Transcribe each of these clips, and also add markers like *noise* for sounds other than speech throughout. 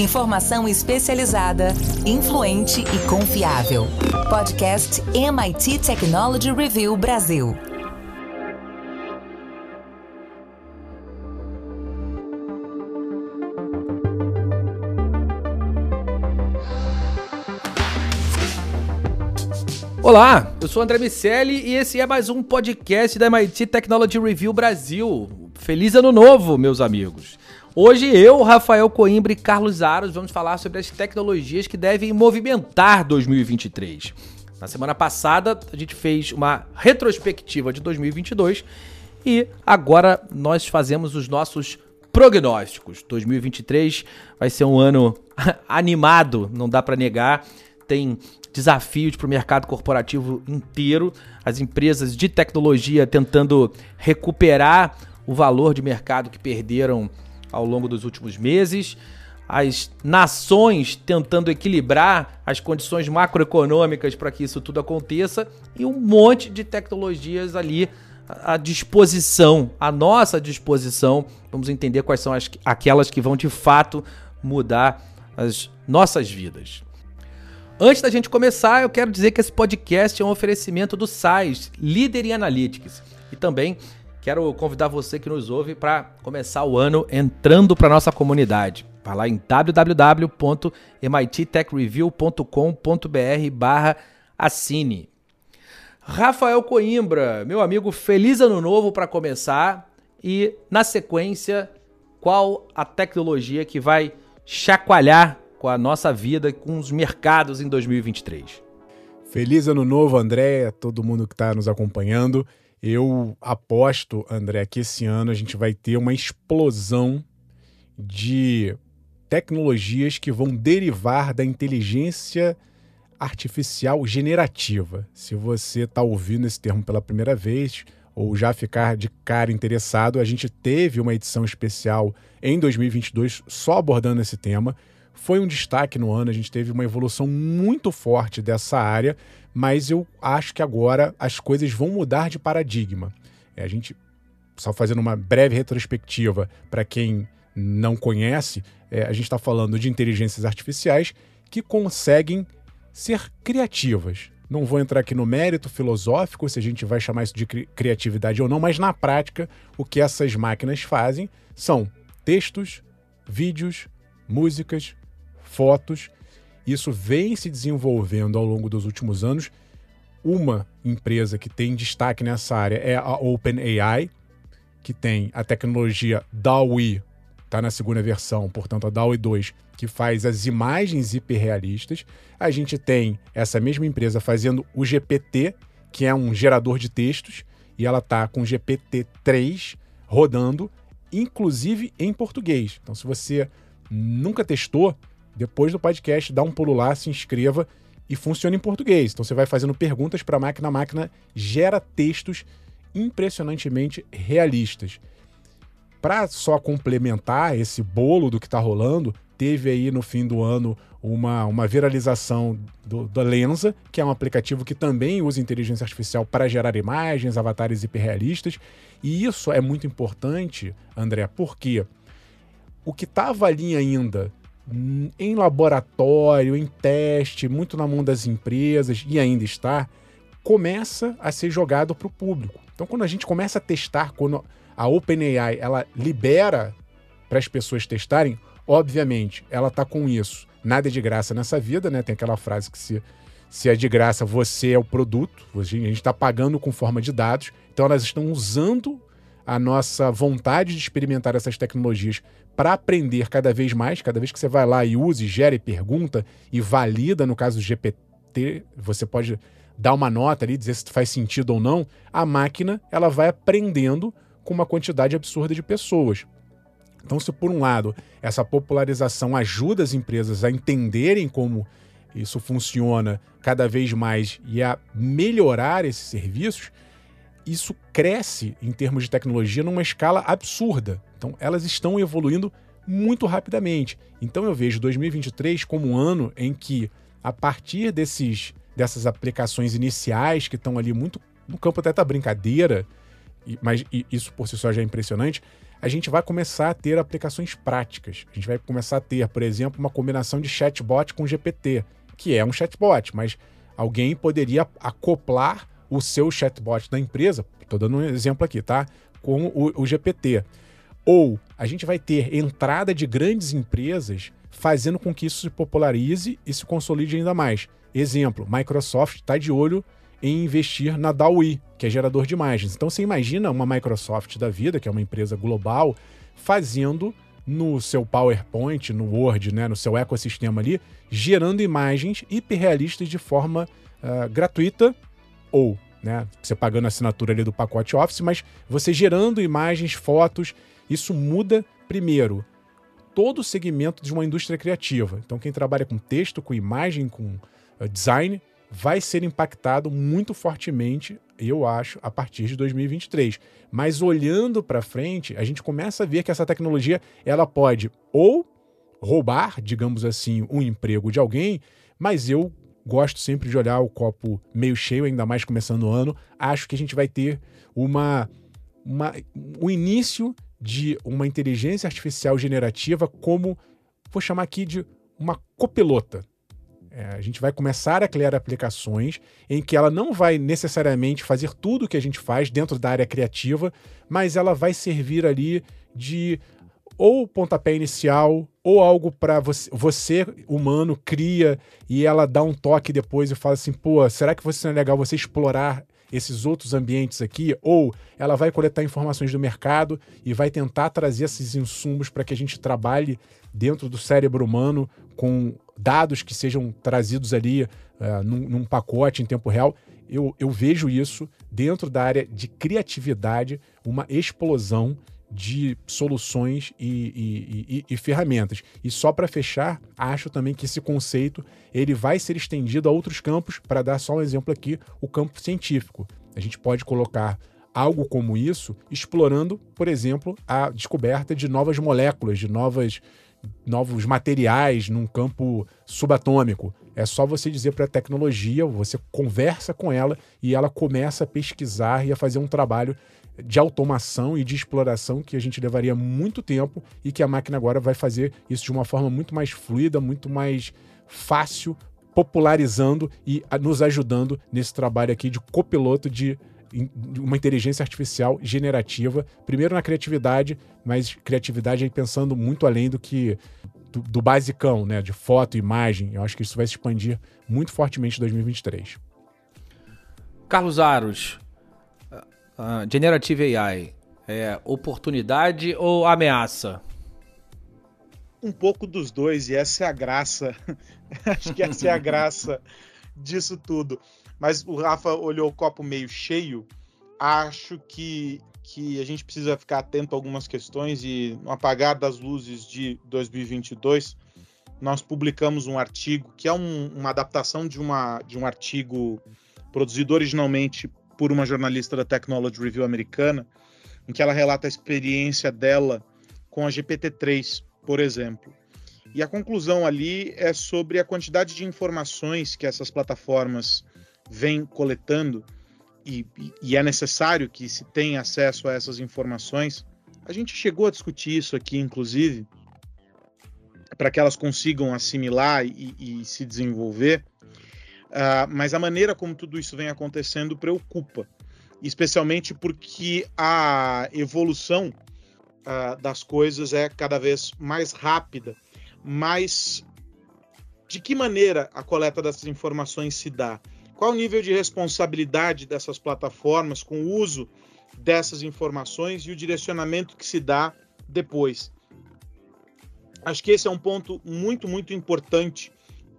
Informação especializada, influente e confiável. Podcast MIT Technology Review Brasil. Olá, eu sou André Miceli e esse é mais um podcast da MIT Technology Review Brasil. Feliz ano novo, meus amigos. Hoje eu, Rafael Coimbra e Carlos Aros vamos falar sobre as tecnologias que devem movimentar 2023. Na semana passada, a gente fez uma retrospectiva de 2022 e agora nós fazemos os nossos prognósticos. 2023 vai ser um ano *laughs* animado, não dá para negar. Tem desafios para o mercado corporativo inteiro, as empresas de tecnologia tentando recuperar o valor de mercado que perderam ao longo dos últimos meses, as nações tentando equilibrar as condições macroeconômicas para que isso tudo aconteça e um monte de tecnologias ali à disposição, à nossa disposição. Vamos entender quais são as, aquelas que vão de fato mudar as nossas vidas. Antes da gente começar, eu quero dizer que esse podcast é um oferecimento do SAIS, líder em analytics. E também quero convidar você que nos ouve para começar o ano entrando para nossa comunidade. Vá lá em www.mittechreview.com.br barra assine. Rafael Coimbra, meu amigo, feliz ano novo para começar. E na sequência, qual a tecnologia que vai chacoalhar com a nossa vida, com os mercados em 2023. Feliz ano novo, André, todo mundo que está nos acompanhando. Eu aposto, André, que esse ano a gente vai ter uma explosão de tecnologias que vão derivar da inteligência artificial generativa. Se você está ouvindo esse termo pela primeira vez ou já ficar de cara interessado, a gente teve uma edição especial em 2022 só abordando esse tema foi um destaque no ano, a gente teve uma evolução muito forte dessa área, mas eu acho que agora as coisas vão mudar de paradigma. É, a gente, só fazendo uma breve retrospectiva para quem não conhece, é, a gente está falando de inteligências artificiais que conseguem ser criativas. Não vou entrar aqui no mérito filosófico, se a gente vai chamar isso de cri criatividade ou não, mas na prática, o que essas máquinas fazem são textos, vídeos, músicas, fotos. Isso vem se desenvolvendo ao longo dos últimos anos. Uma empresa que tem destaque nessa área é a OpenAI, que tem a tecnologia DALL-E, está na segunda versão, portanto a DALL-E 2, que faz as imagens hiperrealistas. A gente tem essa mesma empresa fazendo o GPT, que é um gerador de textos, e ela está com o GPT-3 rodando, inclusive em português. Então, se você nunca testou, depois do podcast, dá um pulo lá, se inscreva e funciona em português. Então você vai fazendo perguntas para a máquina, a máquina gera textos impressionantemente realistas. Para só complementar esse bolo do que está rolando, teve aí no fim do ano uma, uma viralização do, da Lenza, que é um aplicativo que também usa inteligência artificial para gerar imagens, avatares hiperrealistas. E isso é muito importante, André, porque o que estava ali ainda em laboratório, em teste, muito na mão das empresas e ainda está, começa a ser jogado para o público. Então, quando a gente começa a testar, quando a OpenAI ela libera para as pessoas testarem, obviamente ela está com isso. Nada é de graça nessa vida, né? Tem aquela frase que se, se é de graça, você é o produto. A gente está pagando com forma de dados. Então, elas estão usando a nossa vontade de experimentar essas tecnologias para aprender cada vez mais, cada vez que você vai lá e use, gere pergunta e valida, no caso do GPT, você pode dar uma nota ali, dizer se faz sentido ou não, a máquina ela vai aprendendo com uma quantidade absurda de pessoas. Então, se por um lado essa popularização ajuda as empresas a entenderem como isso funciona cada vez mais e a melhorar esses serviços, isso cresce em termos de tecnologia numa escala absurda. Então, elas estão evoluindo muito rapidamente. Então, eu vejo 2023 como um ano em que, a partir desses, dessas aplicações iniciais que estão ali muito no campo até da brincadeira, mas isso por si só já é impressionante, a gente vai começar a ter aplicações práticas. A gente vai começar a ter, por exemplo, uma combinação de chatbot com GPT, que é um chatbot, mas alguém poderia acoplar o seu chatbot da empresa, estou dando um exemplo aqui, tá? Com o, o GPT. Ou a gente vai ter entrada de grandes empresas fazendo com que isso se popularize e se consolide ainda mais. Exemplo, Microsoft está de olho em investir na DAWI, que é gerador de imagens. Então você imagina uma Microsoft da vida, que é uma empresa global, fazendo no seu PowerPoint, no Word, né, no seu ecossistema ali, gerando imagens hiperrealistas de forma uh, gratuita ou né, você pagando a assinatura ali do pacote Office, mas você gerando imagens, fotos, isso muda primeiro todo o segmento de uma indústria criativa. Então quem trabalha com texto, com imagem, com uh, design, vai ser impactado muito fortemente, eu acho, a partir de 2023. Mas olhando para frente, a gente começa a ver que essa tecnologia ela pode ou roubar, digamos assim, um emprego de alguém, mas eu gosto sempre de olhar o copo meio cheio, ainda mais começando o ano. Acho que a gente vai ter uma, uma o início de uma inteligência artificial generativa como vou chamar aqui de uma copilota. É, a gente vai começar a criar aplicações em que ela não vai necessariamente fazer tudo o que a gente faz dentro da área criativa, mas ela vai servir ali de ou pontapé inicial ou algo para você, você, humano, cria e ela dá um toque depois e fala assim: pô, será que você não é legal você explorar esses outros ambientes aqui? Ou ela vai coletar informações do mercado e vai tentar trazer esses insumos para que a gente trabalhe dentro do cérebro humano com dados que sejam trazidos ali uh, num, num, pacote em tempo real. Eu, eu vejo isso dentro da área de criatividade, uma explosão de soluções e, e, e, e ferramentas. E só para fechar, acho também que esse conceito ele vai ser estendido a outros campos. Para dar só um exemplo aqui, o campo científico. A gente pode colocar algo como isso, explorando, por exemplo, a descoberta de novas moléculas, de novas novos materiais num campo subatômico. É só você dizer para a tecnologia, você conversa com ela e ela começa a pesquisar e a fazer um trabalho de automação e de exploração que a gente levaria muito tempo e que a máquina agora vai fazer isso de uma forma muito mais fluida, muito mais fácil, popularizando e nos ajudando nesse trabalho aqui de copiloto de uma inteligência artificial generativa, primeiro na criatividade, mas criatividade aí pensando muito além do que do, do basicão, né, de foto, imagem. Eu acho que isso vai se expandir muito fortemente em 2023. Carlos Aros, uh, Generative AI é oportunidade ou ameaça? Um pouco dos dois, e essa é a graça. *laughs* acho que essa é a graça disso tudo mas o Rafa olhou o copo meio cheio. Acho que, que a gente precisa ficar atento a algumas questões e no apagar das luzes de 2022, nós publicamos um artigo que é um, uma adaptação de, uma, de um artigo produzido originalmente por uma jornalista da Technology Review americana, em que ela relata a experiência dela com a GPT-3, por exemplo. E a conclusão ali é sobre a quantidade de informações que essas plataformas vem coletando e, e, é necessário que se tenha acesso a essas informações. A gente chegou a discutir isso aqui, inclusive, para que elas consigam assimilar e, e se desenvolver. Uh, mas a maneira como tudo isso vem acontecendo preocupa, especialmente porque a evolução uh, das coisas é cada vez mais rápida. Mas de que maneira a coleta dessas informações se dá? Qual o nível de responsabilidade dessas plataformas com o uso dessas informações e o direcionamento que se dá depois? Acho que esse é um ponto muito, muito importante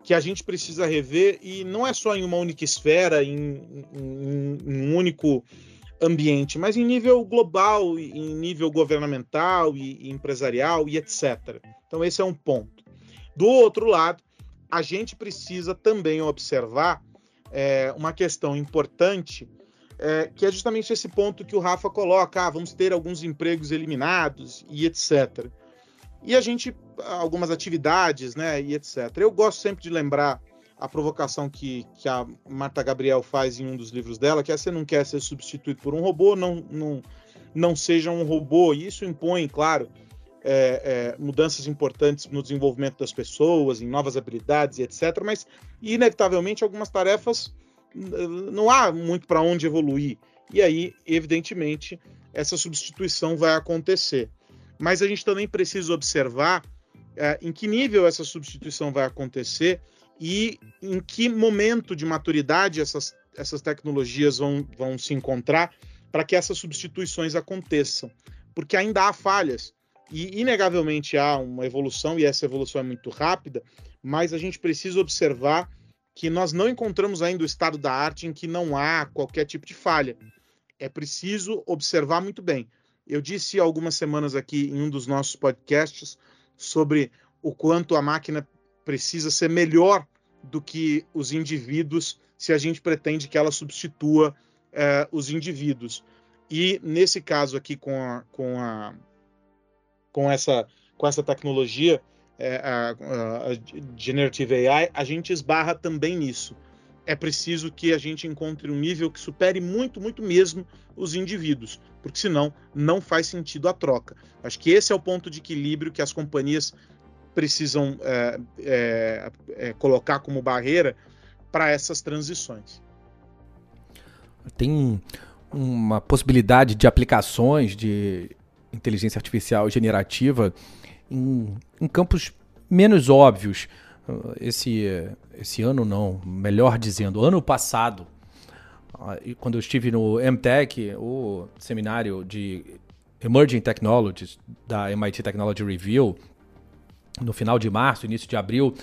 que a gente precisa rever e não é só em uma única esfera, em, em, em um único ambiente, mas em nível global, em nível governamental e, e empresarial e etc. Então esse é um ponto. Do outro lado, a gente precisa também observar é, uma questão importante, é, que é justamente esse ponto que o Rafa coloca: ah, vamos ter alguns empregos eliminados e etc. E a gente, algumas atividades, né, e etc. Eu gosto sempre de lembrar a provocação que, que a Marta Gabriel faz em um dos livros dela, que é você não quer ser substituído por um robô, não, não, não seja um robô. E isso impõe, claro, é, é, mudanças importantes no desenvolvimento das pessoas, em novas habilidades e etc. Mas, inevitavelmente, algumas tarefas não há muito para onde evoluir. E aí, evidentemente, essa substituição vai acontecer. Mas a gente também precisa observar em que nível essa substituição vai acontecer e em que momento de maturidade essas, essas tecnologias vão, vão se encontrar para que essas substituições aconteçam. Porque ainda há falhas. E, inegavelmente, há uma evolução, e essa evolução é muito rápida, mas a gente precisa observar que nós não encontramos ainda o estado da arte em que não há qualquer tipo de falha. É preciso observar muito bem. Eu disse algumas semanas aqui em um dos nossos podcasts sobre o quanto a máquina precisa ser melhor do que os indivíduos se a gente pretende que ela substitua é, os indivíduos. E nesse caso aqui com a, com a com essa, com essa tecnologia, é, a, a Generative AI, a gente esbarra também nisso. É preciso que a gente encontre um nível que supere muito, muito mesmo os indivíduos, porque senão não faz sentido a troca. Acho que esse é o ponto de equilíbrio que as companhias precisam é, é, é colocar como barreira para essas transições. Tem uma possibilidade de aplicações de inteligência artificial generativa em, em campos menos óbvios. Esse, esse ano não, melhor dizendo, ano passado, quando eu estive no MTech, o seminário de Emerging Technologies da MIT Technology Review, no final de março, início de abril,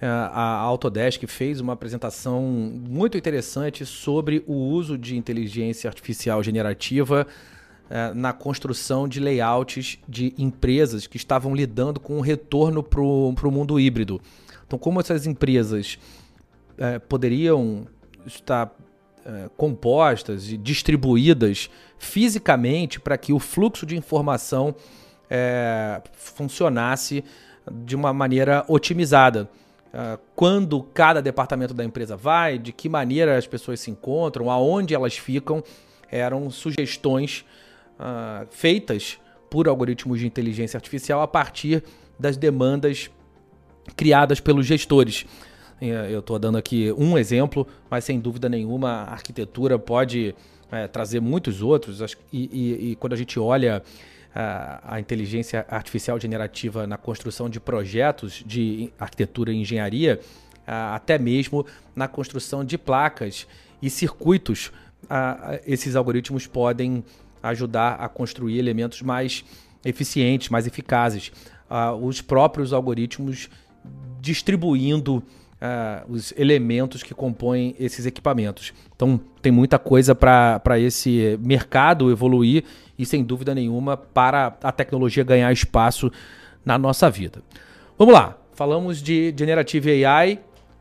a Autodesk fez uma apresentação muito interessante sobre o uso de inteligência artificial generativa é, na construção de layouts de empresas que estavam lidando com o retorno para o mundo híbrido. Então, como essas empresas é, poderiam estar é, compostas e distribuídas fisicamente para que o fluxo de informação é, funcionasse de uma maneira otimizada. É, quando cada departamento da empresa vai, de que maneira as pessoas se encontram, aonde elas ficam, eram sugestões uh, feitas por algoritmos de inteligência artificial a partir das demandas criadas pelos gestores. É, eu estou dando aqui um exemplo, mas sem dúvida nenhuma a arquitetura pode é, trazer muitos outros. E, e, e, quando a gente olha a, a inteligência artificial generativa na construção de projetos de arquitetura e engenharia, até mesmo na construção de placas e circuitos, esses algoritmos podem ajudar a construir elementos mais eficientes, mais eficazes. Os próprios algoritmos distribuindo uh, os elementos que compõem esses equipamentos. Então, tem muita coisa para esse mercado evoluir e, sem dúvida nenhuma, para a tecnologia ganhar espaço na nossa vida. Vamos lá, falamos de Generative AI,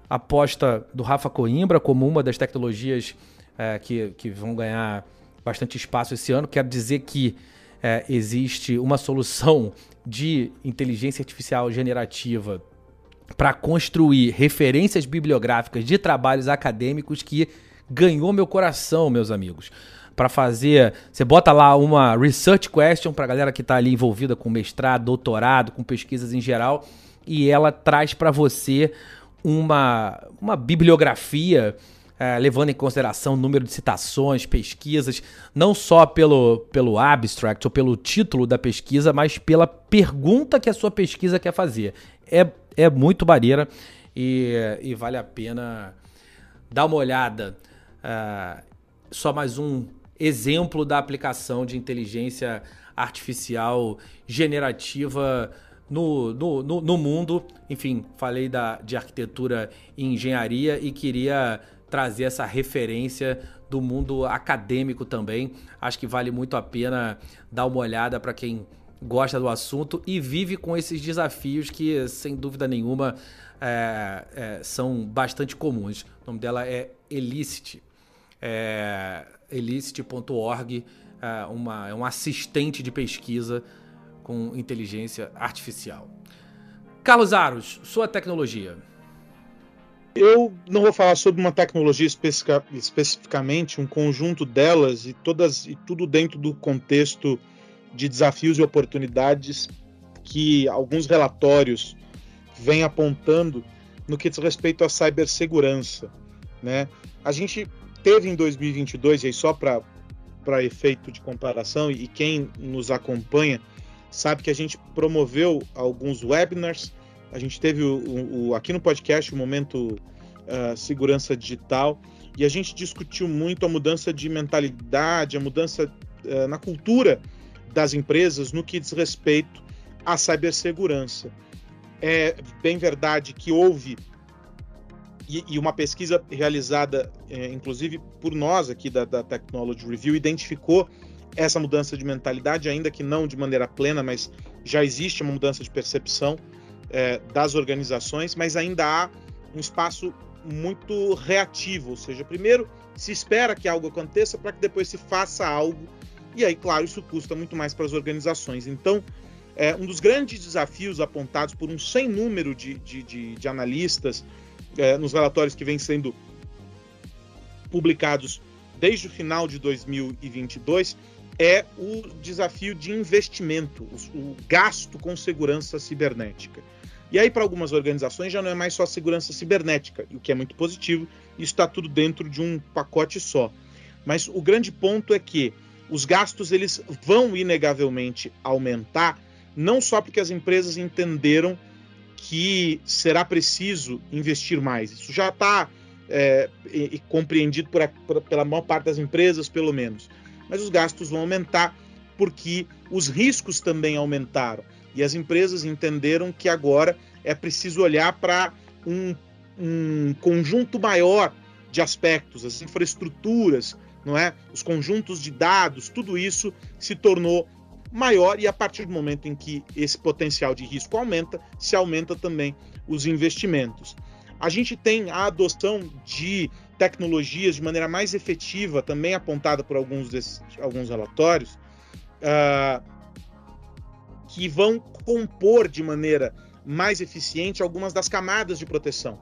aposta do Rafa Coimbra como uma das tecnologias uh, que, que vão ganhar bastante espaço esse ano. Quero dizer que é, existe uma solução de inteligência artificial generativa para construir referências bibliográficas de trabalhos acadêmicos que ganhou meu coração, meus amigos. Para fazer, você bota lá uma research question para a galera que está ali envolvida com mestrado, doutorado, com pesquisas em geral, e ela traz para você uma, uma bibliografia é, levando em consideração o número de citações, pesquisas, não só pelo, pelo abstract ou pelo título da pesquisa, mas pela pergunta que a sua pesquisa quer fazer. É, é muito maneira e, e vale a pena dar uma olhada. É, só mais um exemplo da aplicação de inteligência artificial generativa no, no, no, no, mundo. Enfim, falei da, de arquitetura e engenharia e queria trazer essa referência do mundo acadêmico também. Acho que vale muito a pena dar uma olhada para quem gosta do assunto e vive com esses desafios que, sem dúvida nenhuma, é, é, são bastante comuns. O nome dela é Elicit, é, é, uma, é um assistente de pesquisa com inteligência artificial. Carlos Aros, sua tecnologia. Eu não vou falar sobre uma tecnologia especifica, especificamente, um conjunto delas e todas e tudo dentro do contexto de desafios e oportunidades que alguns relatórios vêm apontando no que diz respeito à cibersegurança, né? A gente teve em 2022 e aí só para para efeito de comparação e quem nos acompanha sabe que a gente promoveu alguns webinars a gente teve o, o, aqui no podcast o momento uh, segurança digital e a gente discutiu muito a mudança de mentalidade, a mudança uh, na cultura das empresas no que diz respeito à cibersegurança. É bem verdade que houve e, e uma pesquisa realizada, é, inclusive por nós aqui da, da Technology Review, identificou essa mudança de mentalidade, ainda que não de maneira plena, mas já existe uma mudança de percepção é, das organizações, mas ainda há um espaço muito reativo, ou seja, primeiro se espera que algo aconteça para que depois se faça algo, e aí, claro, isso custa muito mais para as organizações. Então, é, um dos grandes desafios apontados por um sem número de, de, de, de analistas é, nos relatórios que vêm sendo publicados desde o final de 2022 é o desafio de investimento, o, o gasto com segurança cibernética. E aí, para algumas organizações, já não é mais só segurança cibernética, o que é muito positivo, isso está tudo dentro de um pacote só. Mas o grande ponto é que os gastos eles vão inegavelmente aumentar, não só porque as empresas entenderam que será preciso investir mais. Isso já está é, compreendido por, por, pela maior parte das empresas, pelo menos. Mas os gastos vão aumentar porque os riscos também aumentaram. E as empresas entenderam que agora é preciso olhar para um, um conjunto maior de aspectos, as infraestruturas, não é? Os conjuntos de dados, tudo isso se tornou maior e a partir do momento em que esse potencial de risco aumenta, se aumenta também os investimentos. A gente tem a adoção de tecnologias de maneira mais efetiva, também apontada por alguns desses alguns relatórios, uh, que vão compor de maneira mais eficiente algumas das camadas de proteção.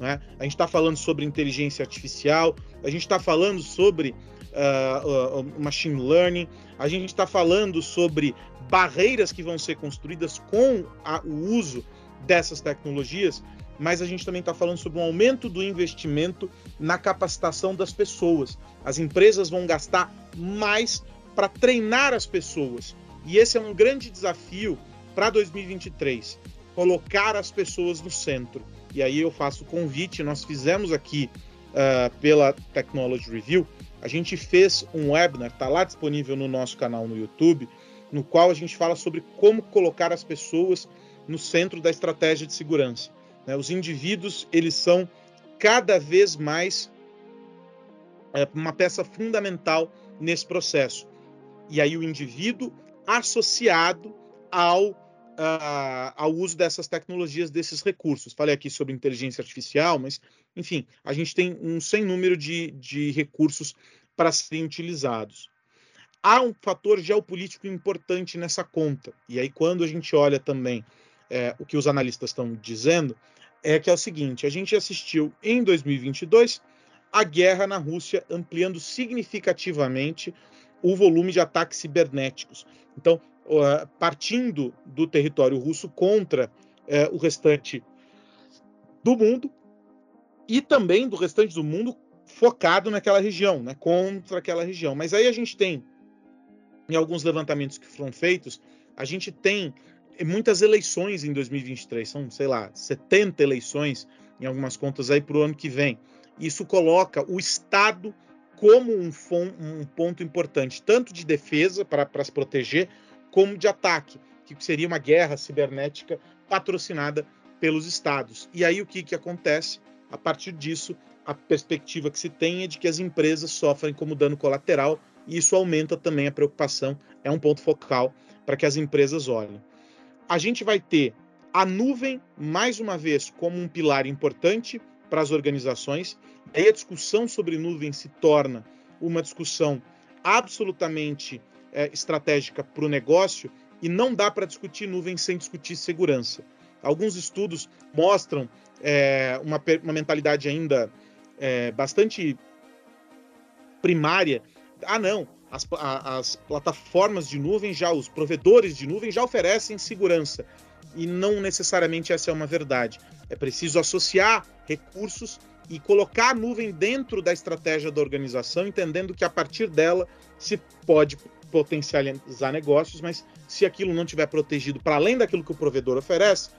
Né? A gente está falando sobre inteligência artificial, a gente está falando sobre uh, uh, machine learning, a gente está falando sobre barreiras que vão ser construídas com a, o uso dessas tecnologias, mas a gente também está falando sobre um aumento do investimento na capacitação das pessoas. As empresas vão gastar mais para treinar as pessoas, e esse é um grande desafio para 2023, colocar as pessoas no centro. E aí eu faço o convite, nós fizemos aqui uh, pela Technology Review, a gente fez um webinar, está lá disponível no nosso canal no YouTube, no qual a gente fala sobre como colocar as pessoas no centro da estratégia de segurança. Né? Os indivíduos, eles são cada vez mais é, uma peça fundamental nesse processo. E aí o indivíduo associado ao, uh, ao uso dessas tecnologias, desses recursos. Falei aqui sobre inteligência artificial, mas, enfim, a gente tem um sem número de, de recursos para serem utilizados. Há um fator geopolítico importante nessa conta. E aí, quando a gente olha também é, o que os analistas estão dizendo, é que é o seguinte: a gente assistiu em 2022 a guerra na Rússia ampliando significativamente o volume de ataques cibernéticos. Então, partindo do território russo contra é, o restante do mundo e também do restante do mundo focado naquela região, né, contra aquela região. Mas aí a gente tem, em alguns levantamentos que foram feitos, a gente tem muitas eleições em 2023, são, sei lá, 70 eleições em algumas contas aí para o ano que vem. Isso coloca o Estado como um, um ponto importante, tanto de defesa para se proteger, como de ataque, que seria uma guerra cibernética patrocinada pelos estados. E aí o que, que acontece? A partir disso, a perspectiva que se tem é de que as empresas sofrem como dano colateral e isso aumenta também a preocupação, é um ponto focal para que as empresas olhem. A gente vai ter a nuvem, mais uma vez, como um pilar importante para as organizações. Aí a discussão sobre nuvem se torna uma discussão absolutamente é, estratégica para o negócio e não dá para discutir nuvem sem discutir segurança. Alguns estudos mostram é, uma, uma mentalidade ainda é, bastante primária. Ah, não, as, as plataformas de nuvem já, os provedores de nuvem já oferecem segurança. E não necessariamente essa é uma verdade. É preciso associar recursos e colocar a nuvem dentro da estratégia da organização, entendendo que a partir dela se pode potencializar negócios, mas se aquilo não tiver protegido para além daquilo que o provedor oferece,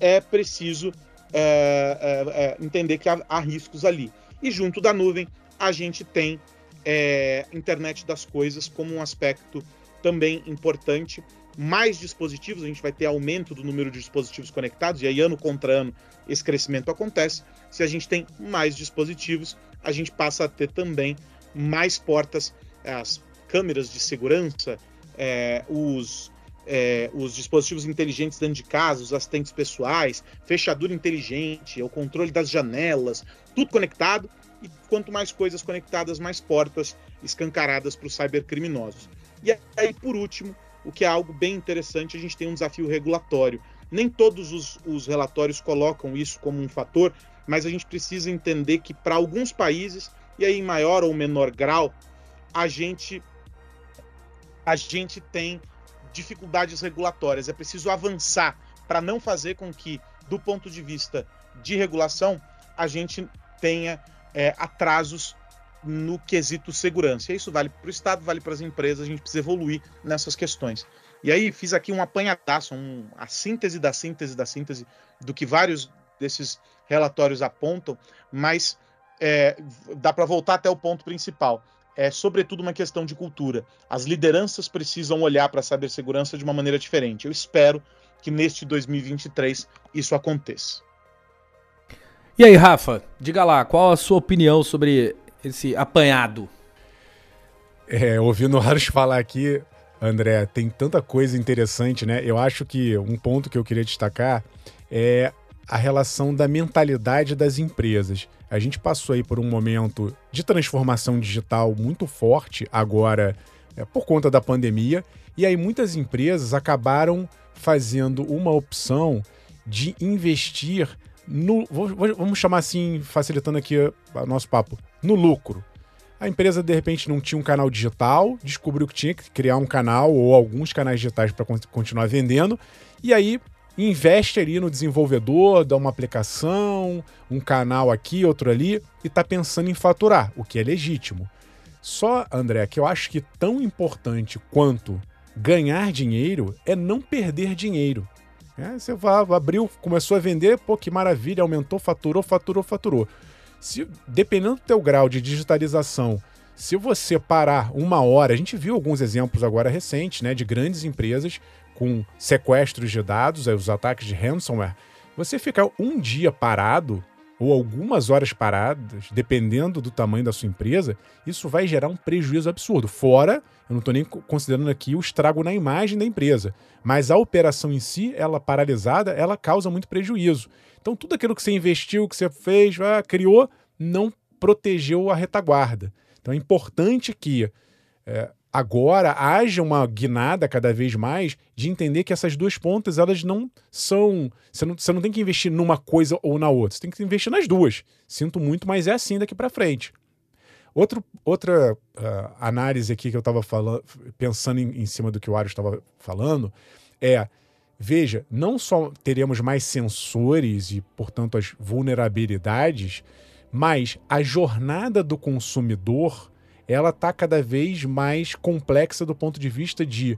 é preciso é, é, é, entender que há, há, riscos ali. E junto da nuvem, a gente tem é, internet das coisas como um aspecto também importante. Mais dispositivos, a gente vai ter aumento do número de dispositivos conectados, e aí ano contra ano esse crescimento acontece. Se a gente tem mais dispositivos, a gente passa a ter também mais portas, as câmeras de segurança, é, os, é, os dispositivos inteligentes dentro de casa, os assistentes pessoais, fechadura inteligente, o controle das janelas, tudo conectado e quanto mais coisas conectadas, mais portas escancaradas para os cybercriminosos. E aí, por último, o que é algo bem interessante, a gente tem um desafio regulatório. Nem todos os, os relatórios colocam isso como um fator, mas a gente precisa entender que para alguns países, e aí em maior ou menor grau, a gente, a gente tem dificuldades regulatórias. É preciso avançar para não fazer com que, do ponto de vista de regulação, a gente tenha é, atrasos no quesito segurança. E isso vale para o Estado, vale para as empresas, a gente precisa evoluir nessas questões. E aí fiz aqui um apanhadaço, um, a síntese da síntese da síntese do que vários desses relatórios apontam, mas é, dá para voltar até o ponto principal. É sobretudo uma questão de cultura. As lideranças precisam olhar para a cibersegurança de uma maneira diferente. Eu espero que neste 2023 isso aconteça. E aí, Rafa, diga lá, qual a sua opinião sobre esse apanhado? É, ouvindo o falar aqui, André, tem tanta coisa interessante, né? Eu acho que um ponto que eu queria destacar é a relação da mentalidade das empresas. A gente passou aí por um momento de transformação digital muito forte agora é, por conta da pandemia, e aí muitas empresas acabaram fazendo uma opção de investir no, vamos chamar assim, facilitando aqui o nosso papo, no lucro. A empresa de repente não tinha um canal digital, descobriu que tinha que criar um canal ou alguns canais digitais para continuar vendendo, e aí investe ali no desenvolvedor, dá uma aplicação, um canal aqui, outro ali, e está pensando em faturar, o que é legítimo. Só, André, que eu acho que tão importante quanto ganhar dinheiro é não perder dinheiro. É, você abriu, começou a vender, pô, que maravilha, aumentou, faturou, faturou, faturou. Se, dependendo do teu grau de digitalização, se você parar uma hora, a gente viu alguns exemplos agora recentes, né, de grandes empresas com sequestros de dados, os ataques de ransomware, você ficar um dia parado ou algumas horas paradas, dependendo do tamanho da sua empresa, isso vai gerar um prejuízo absurdo. Fora, eu não estou nem considerando aqui o estrago na imagem da empresa, mas a operação em si, ela paralisada, ela causa muito prejuízo. Então, tudo aquilo que você investiu, que você fez, ah, criou, não protegeu a retaguarda. Então, é importante que é, agora haja uma guinada cada vez mais de entender que essas duas pontas elas não são você não, você não tem que investir numa coisa ou na outra, você tem que investir nas duas. Sinto muito, mas é assim daqui para frente. Outro, outra uh, análise aqui que eu estava pensando em, em, cima do que o Ario estava falando, é veja, não só teremos mais sensores e, portanto, as vulnerabilidades, mas a jornada do consumidor ela está cada vez mais complexa do ponto de vista de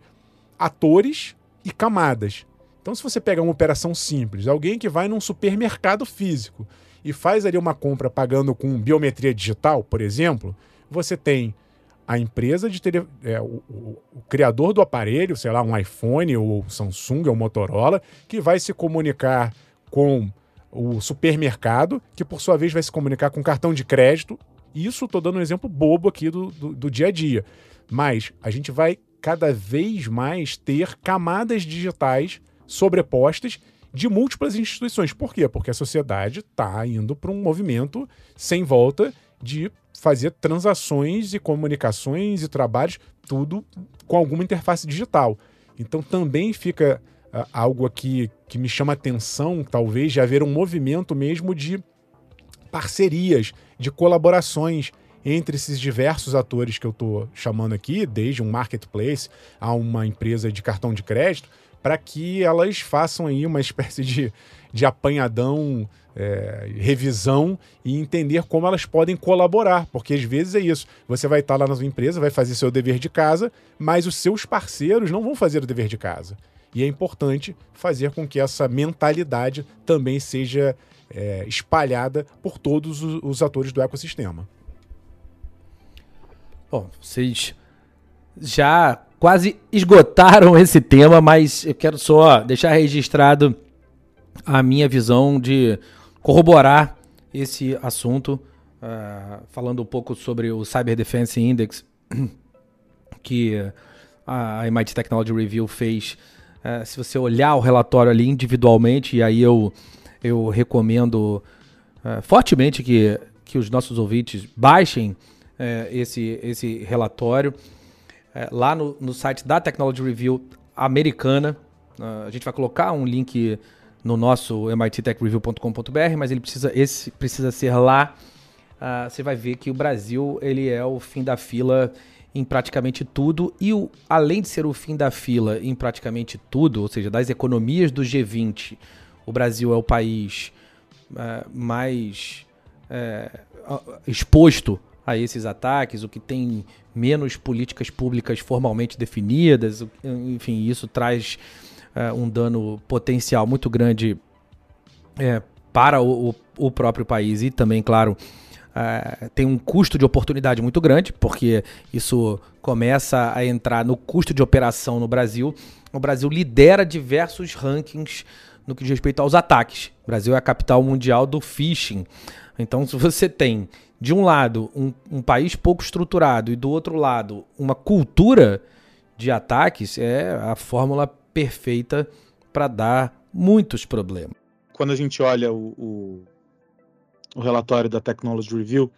atores e camadas. Então, se você pega uma operação simples, alguém que vai num supermercado físico e faz ali uma compra pagando com biometria digital, por exemplo, você tem a empresa de tele, é, o, o, o, criador do aparelho, sei lá, um iPhone ou Samsung ou Motorola, que vai se comunicar com o supermercado, que por sua vez vai se comunicar com cartão de crédito isso estou dando um exemplo bobo aqui do, do, do dia a dia. Mas a gente vai cada vez mais ter camadas digitais sobrepostas de múltiplas instituições. Por quê? Porque a sociedade está indo para um movimento sem volta de fazer transações e comunicações e trabalhos, tudo com alguma interface digital. Então também fica uh, algo aqui que me chama atenção, talvez, de haver um movimento mesmo de parcerias, de colaborações entre esses diversos atores que eu estou chamando aqui, desde um marketplace a uma empresa de cartão de crédito, para que elas façam aí uma *laughs* espécie de, de apanhadão, é, revisão e entender como elas podem colaborar, porque às vezes é isso. Você vai estar lá na sua empresa, vai fazer seu dever de casa, mas os seus parceiros não vão fazer o dever de casa. E é importante fazer com que essa mentalidade também seja é, espalhada por todos os, os atores do ecossistema. Bom, vocês já quase esgotaram *laughs* esse tema, mas eu quero só deixar registrado a minha visão de corroborar esse assunto, uh, falando um pouco sobre o Cyber Defense Index *clears throat* que a MIT Technology Review fez. Uh, se você olhar o relatório ali individualmente, e aí eu, eu recomendo uh, fortemente que, que os nossos ouvintes baixem esse, esse relatório lá no, no site da Technology Review americana. a gente vai colocar um link no nosso mittechreview.com.br, mas ele precisa, esse precisa ser lá. Uh, você vai ver que o Brasil ele é o fim da fila em praticamente tudo e o, além de ser o fim da fila em praticamente tudo, ou seja, das economias do G20, o Brasil é o país uh, mais uh, exposto a esses ataques, o que tem menos políticas públicas formalmente definidas, enfim, isso traz é, um dano potencial muito grande é, para o, o, próprio país e também, claro, é, tem um custo de oportunidade muito grande, porque isso começa a entrar no custo de operação no Brasil. O Brasil lidera diversos rankings no que diz respeito aos ataques. O Brasil é a capital mundial do phishing. Então, se você tem, de um lado, um, um país pouco estruturado e do outro lado, uma cultura de ataques, é a fórmula perfeita para dar muitos problemas. Quando a gente olha o, o, o relatório da Technology Review,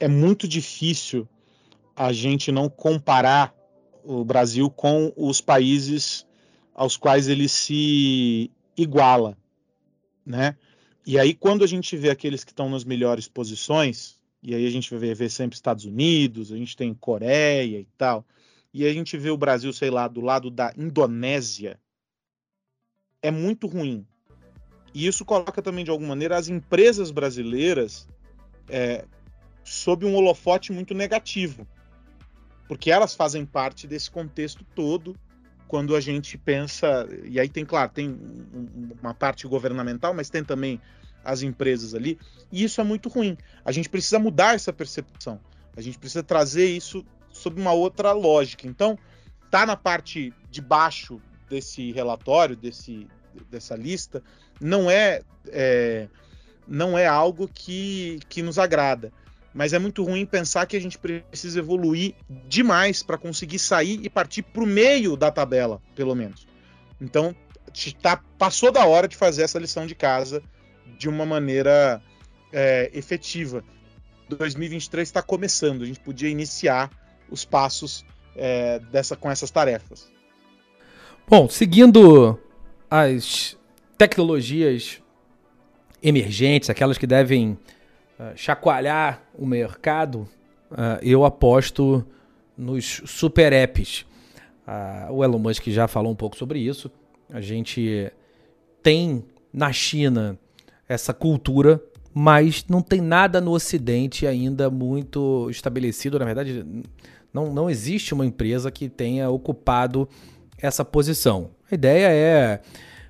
é muito difícil a gente não comparar o Brasil com os países aos quais ele se iguala, né? E aí quando a gente vê aqueles que estão nas melhores posições, e aí a gente vai ver, sempre Estados Unidos, a gente tem Coreia e tal, e a gente vê o Brasil, sei lá, do lado da Indonésia, é muito ruim. E isso coloca também, de alguma maneira, as empresas brasileiras é, sob um holofote muito negativo. Porque elas fazem parte desse contexto todo quando a gente pensa. E aí tem, claro, tem uma parte governamental, mas tem também as empresas ali. E isso é muito ruim. A gente precisa mudar essa percepção. A gente precisa trazer isso sob uma outra lógica. Então, tá na parte de baixo desse relatório, desse, dessa lista, não é, é não é algo que, que nos agrada. Mas é muito ruim pensar que a gente precisa evoluir demais para conseguir sair e partir para o meio da tabela, pelo menos. Então, tá, passou da hora de fazer essa lição de casa de uma maneira é, efetiva. 2023 está começando, a gente podia iniciar os passos é, dessa, com essas tarefas. Bom, seguindo as tecnologias emergentes, aquelas que devem uh, chacoalhar o mercado, uh, eu aposto nos super apps. Uh, o Elon Musk já falou um pouco sobre isso. A gente tem na China essa cultura mas não tem nada no Ocidente ainda muito estabelecido. Na verdade, não, não existe uma empresa que tenha ocupado essa posição. A ideia é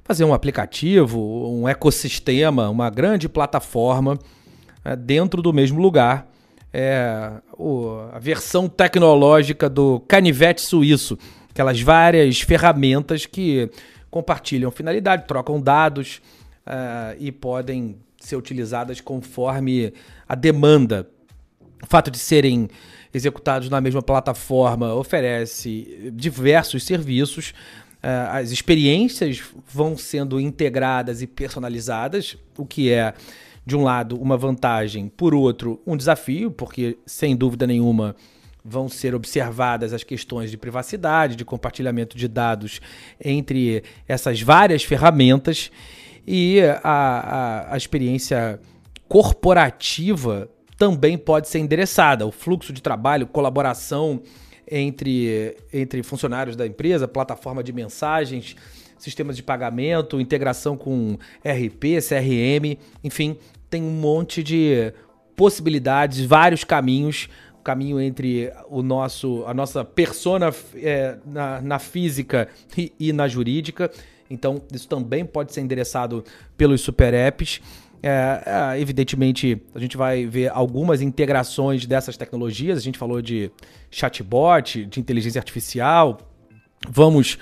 fazer um aplicativo, um ecossistema, uma grande plataforma é, dentro do mesmo lugar. É a versão tecnológica do canivete suíço, aquelas várias ferramentas que compartilham finalidade, trocam dados uh, e podem ser utilizadas conforme a demanda. O fato de serem executados na mesma plataforma oferece diversos serviços. Uh, as experiências vão sendo integradas e personalizadas, o que é, de um lado, uma vantagem, por outro, um desafio, porque sem dúvida nenhuma vão ser observadas as questões de privacidade, de compartilhamento de dados entre essas várias ferramentas e a, a, a experiência corporativa também pode ser endereçada. O fluxo de trabalho, colaboração entre, entre funcionários da empresa, plataforma de mensagens, sistemas de pagamento, integração com RP, CRM, enfim, tem um monte de possibilidades, vários caminhos caminho entre o nosso, a nossa persona é, na, na, física e, e, na jurídica. Então, isso também pode ser endereçado pelos super apps. É, é, evidentemente, a gente vai ver algumas integrações dessas tecnologias. A gente falou de chatbot, de inteligência artificial. Vamos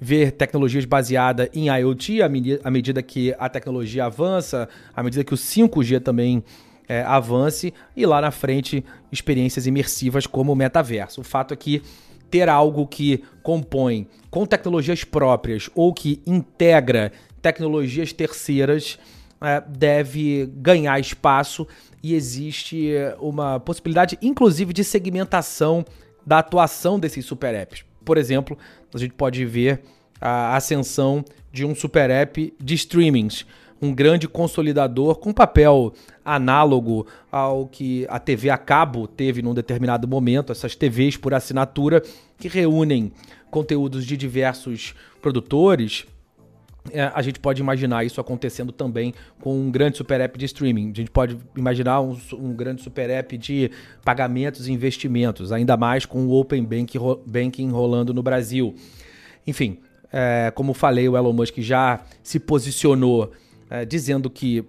ver tecnologias baseadas em IoT à medida que a tecnologia avança, à medida que o 5G também é, avance e lá na frente experiências imersivas como o metaverso. O fato é que ter algo que compõe com tecnologias próprias ou que integra tecnologias terceiras é, deve ganhar espaço e existe uma possibilidade, inclusive, de segmentação da atuação desses super apps. Por exemplo, a gente pode ver a ascensão de um super app de streamings um grande consolidador com papel análogo ao que a TV a cabo teve num determinado momento, essas TVs por assinatura que reúnem conteúdos de diversos produtores. É, a gente pode imaginar isso acontecendo também com um grande super app de streaming. A gente pode imaginar um, um grande super app de pagamentos e investimentos, ainda mais com o Open Banking rolando no Brasil. Enfim, é, como falei, o Elon Musk já se posicionou é, dizendo que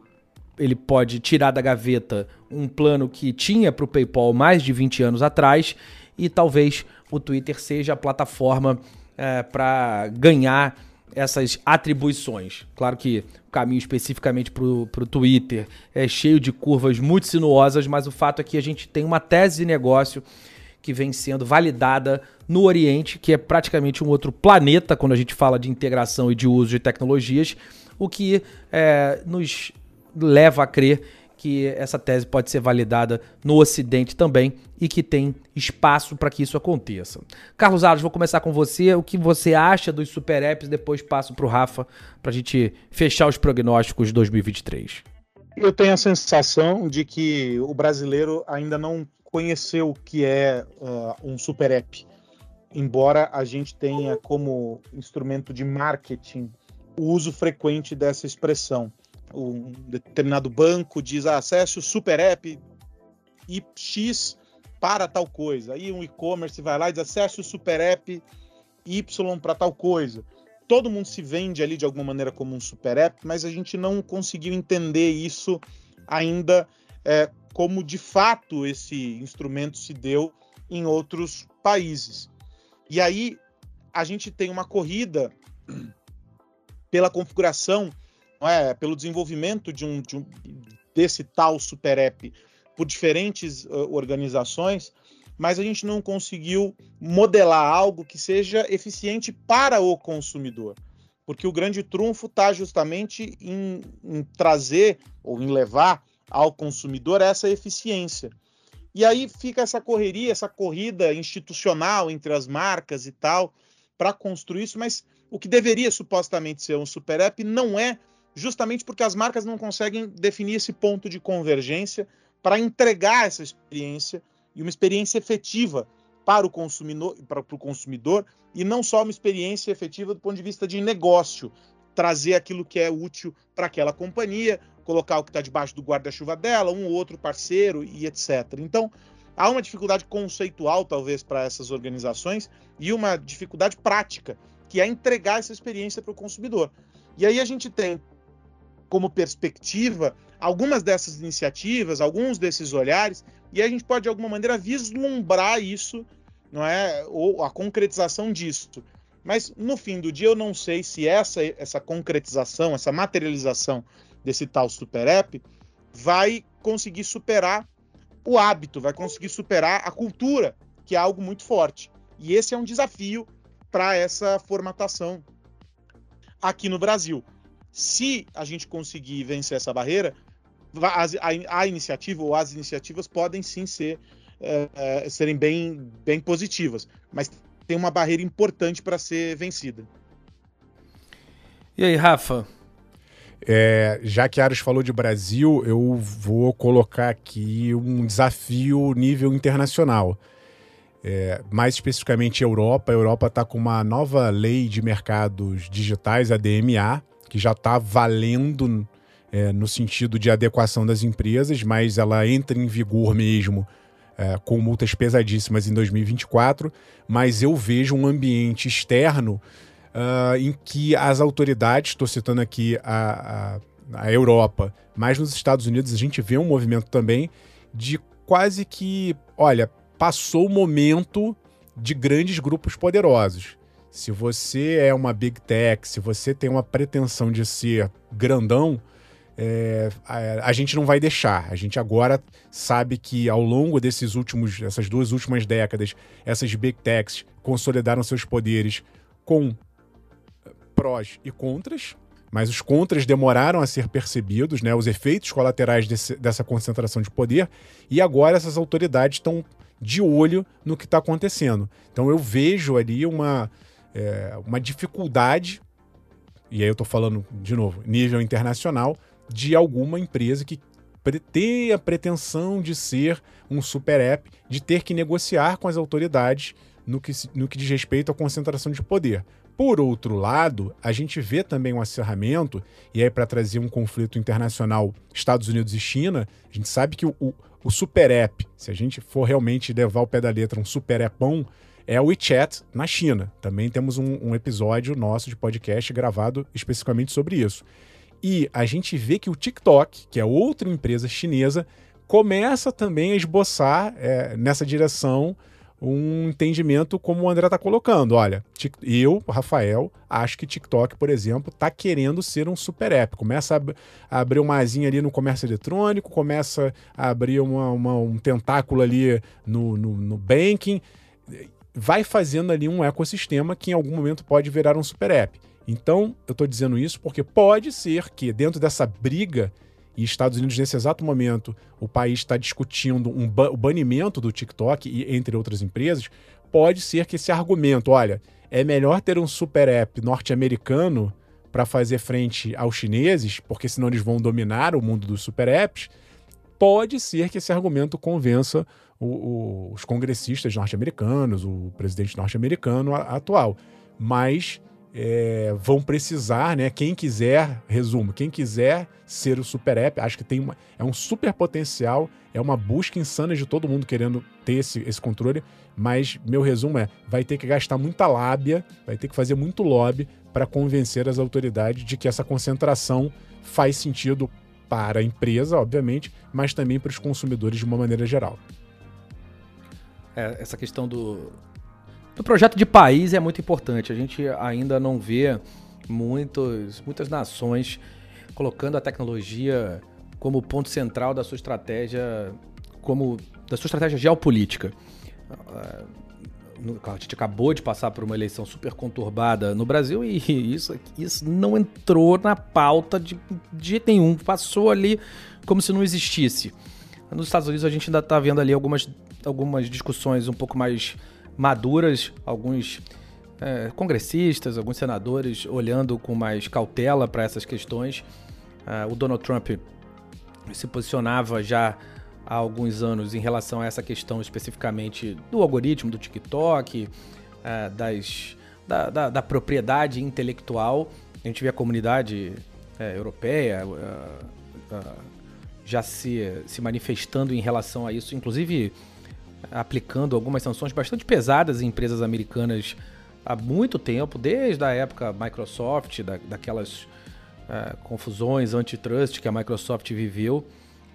ele pode tirar da gaveta um plano que tinha para o PayPal mais de 20 anos atrás e talvez o Twitter seja a plataforma é, para ganhar essas atribuições. Claro que o caminho especificamente para o Twitter é cheio de curvas muito sinuosas, mas o fato é que a gente tem uma tese de negócio que vem sendo validada no Oriente, que é praticamente um outro planeta quando a gente fala de integração e de uso de tecnologias o que é, nos leva a crer que essa tese pode ser validada no Ocidente também e que tem espaço para que isso aconteça. Carlos Aros, vou começar com você. O que você acha dos super apps? Depois passo para o Rafa para a gente fechar os prognósticos de 2023. Eu tenho a sensação de que o brasileiro ainda não conheceu o que é uh, um super app, embora a gente tenha como instrumento de marketing o uso frequente dessa expressão. Um determinado banco diz ah, acesse o super app X para tal coisa. Aí um e-commerce vai lá e diz acesse o super app Y para tal coisa. Todo mundo se vende ali de alguma maneira como um super app, mas a gente não conseguiu entender isso ainda é, como de fato esse instrumento se deu em outros países. E aí a gente tem uma corrida pela configuração, é, pelo desenvolvimento de um, de um, desse tal super app por diferentes uh, organizações, mas a gente não conseguiu modelar algo que seja eficiente para o consumidor. Porque o grande trunfo está justamente em, em trazer ou em levar ao consumidor essa eficiência. E aí fica essa correria, essa corrida institucional entre as marcas e tal, para construir isso, mas o que deveria supostamente ser um super app não é, justamente porque as marcas não conseguem definir esse ponto de convergência para entregar essa experiência e uma experiência efetiva para o consumidor, para o consumidor e não só uma experiência efetiva do ponto de vista de negócio, trazer aquilo que é útil para aquela companhia, colocar o que está debaixo do guarda-chuva dela, um ou outro parceiro e etc. Então, há uma dificuldade conceitual, talvez, para essas organizações e uma dificuldade prática que é entregar essa experiência para o consumidor. E aí a gente tem como perspectiva algumas dessas iniciativas, alguns desses olhares, e a gente pode de alguma maneira vislumbrar isso, não é, ou a concretização disso. Mas no fim do dia eu não sei se essa essa concretização, essa materialização desse tal super app vai conseguir superar o hábito, vai conseguir superar a cultura, que é algo muito forte. E esse é um desafio para essa formatação aqui no Brasil. Se a gente conseguir vencer essa barreira, a, a, a, iniciativa ou as iniciativas podem sim ser é, é, serem bem, bem positivas, mas tem uma barreira importante para ser vencida. E aí, Rafa? É, já que Aros falou de Brasil, eu vou colocar aqui um desafio nível internacional. É, mais especificamente Europa. A Europa está com uma nova lei de mercados digitais, a DMA, que já está valendo é, no sentido de adequação das empresas, mas ela entra em vigor mesmo é, com multas pesadíssimas em 2024. Mas eu vejo um ambiente externo uh, em que as autoridades, estou citando aqui a, a, a Europa, mas nos Estados Unidos a gente vê um movimento também de quase que, olha, passou o momento de grandes grupos poderosos. Se você é uma big tech, se você tem uma pretensão de ser grandão, é, a, a, gente não vai deixar. A gente agora sabe que ao longo desses últimos, essas duas últimas décadas, essas big techs consolidaram seus poderes com prós e contras, mas os contras demoraram a ser percebidos, né, os efeitos colaterais desse, dessa concentração de poder, e agora essas autoridades estão de olho no que está acontecendo. Então eu vejo ali uma, é, uma dificuldade, e aí eu estou falando de novo, nível internacional, de alguma empresa que tem a pretensão de ser um super app, de ter que negociar com as autoridades no que, no que diz respeito à concentração de poder. Por outro lado, a gente vê também um acerramento, e aí para trazer um conflito internacional Estados Unidos e China, a gente sabe que o, o super app, se a gente for realmente levar o pé da letra um super appão, é o WeChat na China. Também temos um, um, episódio nosso de podcast gravado especificamente sobre isso. E a gente vê que o TikTok, que é outra empresa chinesa, começa também a esboçar é, nessa direção um entendimento como o André está colocando. Olha, eu, Rafael, acho que TikTok, por exemplo, está querendo ser um super app. Começa a, abrir uma asinha ali no comércio eletrônico, começa a abrir uma, uma, um tentáculo ali no, no, no banking. Vai fazendo ali um ecossistema que em algum momento pode virar um super app. Então, eu estou dizendo isso porque pode ser que dentro dessa briga e Estados Unidos, nesse exato momento, o país está discutindo um ba o banimento do TikTok, e, entre outras empresas, pode ser que esse argumento, olha, é melhor ter um super app norte-americano para fazer frente aos chineses, porque senão eles vão dominar o mundo dos super apps, pode ser que esse argumento convença o, o, os congressistas norte-americanos, o presidente norte-americano atual. Mas é, vão precisar, né? Quem quiser, resumo, quem quiser ser o super app, acho que tem uma, é um super potencial, é uma busca insana de todo mundo querendo ter esse, esse controle, mas meu resumo é: vai ter que gastar muita lábia, vai ter que fazer muito lobby para convencer as autoridades de que essa concentração faz sentido para a empresa, obviamente, mas também para os consumidores de uma maneira geral. É, essa questão do, o projeto de país é muito importante. A gente ainda não vê muitos, muitas nações colocando a tecnologia como ponto central da sua estratégia, como da sua estratégia geopolítica. Ah, a gente acabou de passar por uma eleição super conturbada no Brasil e isso, isso não entrou na pauta de, de jeito nenhum. Passou ali como se não existisse. Nos Estados Unidos a gente ainda está vendo ali algumas, algumas discussões um pouco mais maduras, alguns é, congressistas, alguns senadores olhando com mais cautela para essas questões. É, o Donald Trump se posicionava já há alguns anos em relação a essa questão especificamente do algoritmo do TikTok, é, das, da, da, da, propriedade intelectual. A gente vê a comunidade é, europeia já se, se manifestando em relação a isso, inclusive aplicando algumas sanções bastante pesadas em empresas americanas há muito tempo, desde a época Microsoft, da, daquelas uh, confusões antitrust que a Microsoft viveu.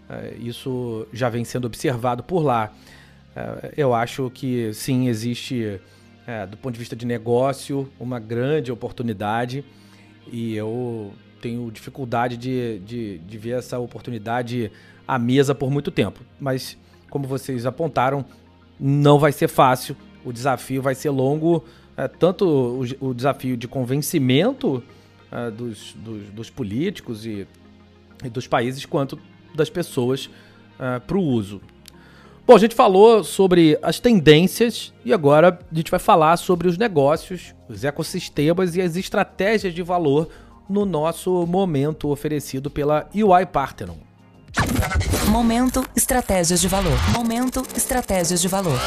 Uh, isso já vem sendo observado por lá. Uh, eu acho que sim, existe, do ponto de vista de negócio, uma grande oportunidade e eu tenho dificuldade de, de, de ver essa oportunidade à mesa por muito tempo. Mas como vocês apontaram, não vai ser fácil. O desafio vai ser longo, é, tanto o, o, desafio de convencimento é, dos, dos, dos, políticos e, e, dos países, quanto das pessoas é, para o uso. Bom, a gente falou sobre as tendências e agora a gente vai falar sobre os negócios, os ecossistemas e as estratégias de valor no nosso momento oferecido pela UI Parthenon. Momento Estratégias de Valor. Momento Estratégias de Valor.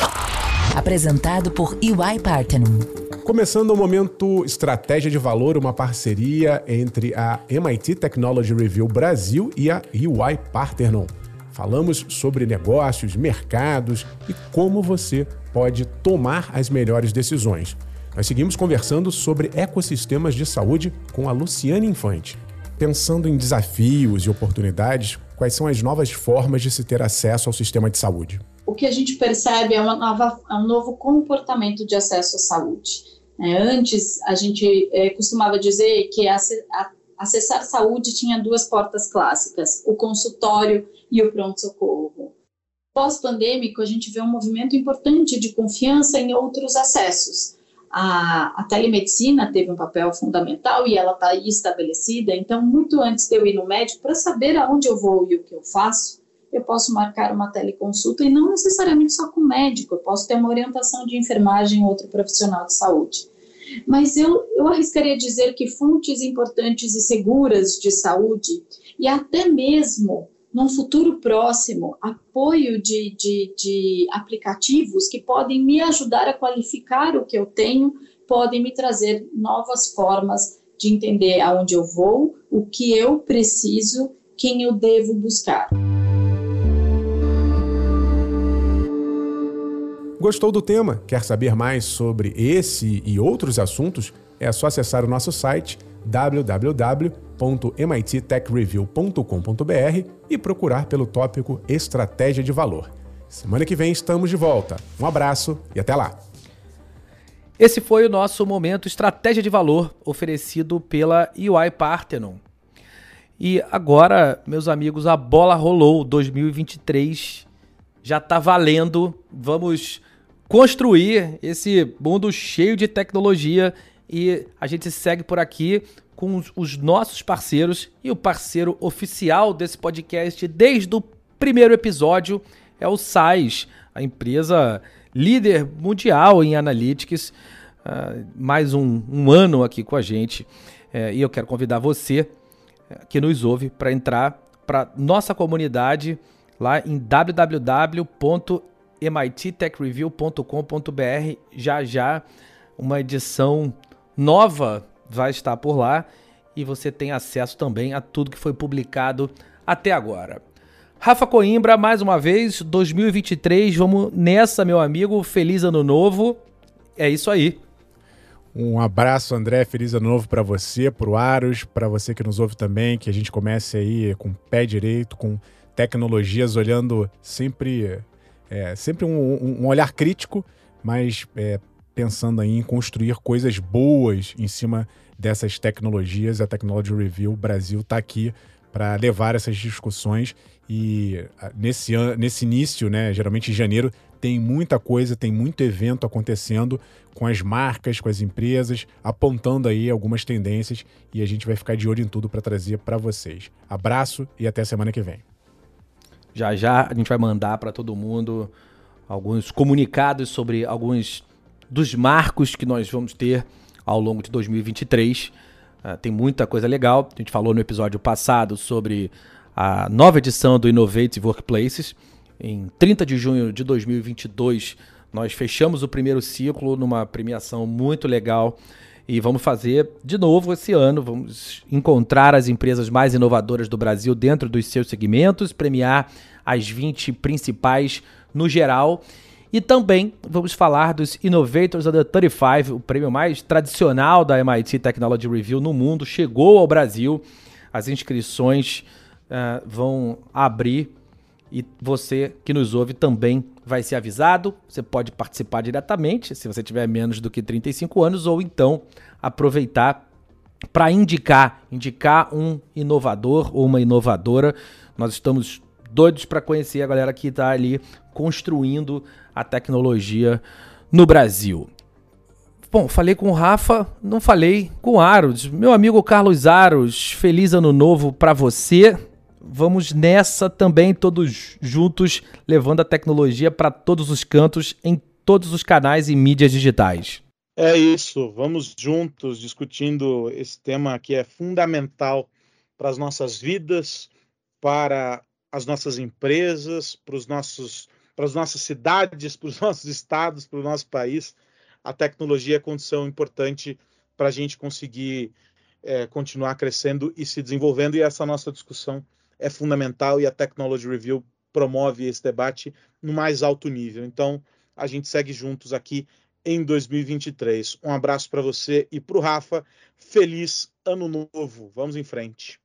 Apresentado por EY Parthenon. Começando o momento Estratégia de Valor, uma parceria entre a MIT Technology Review Brasil e a EY Parthenon. Falamos sobre negócios, mercados e como você pode tomar as melhores decisões. Nós seguimos conversando sobre ecossistemas de saúde com a Luciane Infante. Pensando em desafios e oportunidades, quais são as novas formas de se ter acesso ao sistema de saúde? O que a gente percebe é, nova, é um novo comportamento de acesso à saúde. É, antes, a gente é, costumava dizer que a, a, acessar saúde tinha duas portas clássicas, o consultório e o pronto-socorro. Pós-pandêmico, a gente vê um movimento importante de confiança em outros acessos a, a telemedicina teve um papel fundamental e ela está aí estabelecida. Então, muito antes de eu ir no médico, para saber aonde eu vou e o que eu faço, eu posso marcar uma teleconsulta e não necessariamente só com o médico, eu posso ter uma orientação de enfermagem ou outro profissional de saúde. Mas eu, eu arriscaria dizer que fontes importantes e seguras de saúde e até mesmo num futuro próximo, apoio de, de, de aplicativos que podem me ajudar a qualificar o que eu tenho, podem me trazer novas formas de entender aonde eu vou, o que eu preciso, quem eu devo buscar. Gostou do tema? Quer saber mais sobre esse e outros assuntos? É só acessar o nosso site www.mittechreview.com.br e procurar pelo tópico Estratégia de Valor. Semana que vem estamos de volta. Um abraço e até lá. Esse foi o nosso momento Estratégia de Valor oferecido pela UI Parthenon. E agora, meus amigos, a bola rolou 2023 já está valendo. Vamos construir esse mundo cheio de tecnologia e a gente segue por aqui com os nossos parceiros e o parceiro oficial desse podcast desde o primeiro episódio é o SAIS, a empresa líder mundial em analytics, uh, mais um, um, ano aqui com a gente. Uh, e eu quero convidar você uh, que nos ouve para entrar para nossa comunidade lá em www.mittechreview.com.br. Já já uma edição nova vai estar por lá e você tem acesso também a tudo que foi publicado até agora. Rafa Coimbra, mais uma vez, 2023, vamos nessa, meu amigo. Feliz ano novo. É isso aí. Um abraço, André. Feliz ano novo para você, para o Aros, para você que nos ouve também. Que a gente comece aí com o pé direito, com tecnologias, olhando sempre, é, sempre um, um, olhar crítico, mas é, pensando aí em construir coisas boas em cima dessas tecnologias. A Technology Review Brasil está aqui para levar essas discussões e nesse, nesse início, né, geralmente em janeiro, tem muita coisa, tem muito evento acontecendo com as marcas, com as empresas, apontando aí algumas tendências e a gente vai ficar de olho em tudo para trazer para vocês. Abraço e até semana que vem. Já já a gente vai mandar para todo mundo alguns comunicados sobre alguns dos marcos que nós vamos ter ao longo de 2023. Uh, ah, tem muita coisa legal. A gente falou no episódio passado sobre a nova edição do Innovative Workplaces. Em 30 de junho de 2022, nós fechamos o primeiro ciclo numa premiação muito legal e vamos fazer de novo esse ano. Vamos encontrar as empresas mais inovadoras do Brasil dentro dos seus segmentos, premiar as 20 principais no geral e também vamos falar dos Innovators Under 35, o prêmio mais tradicional da MIT Technology Review no mundo, chegou ao Brasil. As inscrições uh, vão abrir e você que nos ouve também vai ser avisado. Você pode participar diretamente, se você tiver menos do que 35 anos, ou então aproveitar para indicar, indicar um inovador ou uma inovadora. Nós estamos doidos para conhecer a galera que está ali construindo a tecnologia no Brasil. Bom, falei com o Rafa, não falei com o Aros. Meu amigo Carlos Aros, feliz ano novo para você. Vamos nessa também, todos juntos, levando a tecnologia para todos os cantos, em todos os canais e mídias digitais. É isso, vamos juntos discutindo esse tema que é fundamental para as nossas vidas, para as nossas empresas, para, os nossos, para as nossas cidades, *laughs* para os nossos estados, para o nosso país. A tecnologia é condição importante para a gente conseguir é, continuar crescendo e se desenvolvendo, e essa nossa discussão é fundamental e a Technology Review promove esse debate no mais alto nível. Então, a gente segue juntos aqui em 2023. Um abraço para você e para o Rafa. Feliz ano novo. Vamos em frente.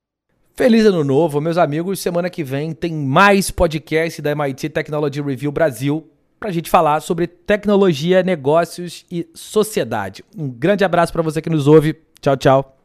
Feliz ano novo, meus amigos. Semana que vem tem mais podcast da MIT Technology Review Brasil para a gente falar sobre tecnologia, negócios e sociedade. Um grande abraço para você que nos ouve. Tchau, tchau.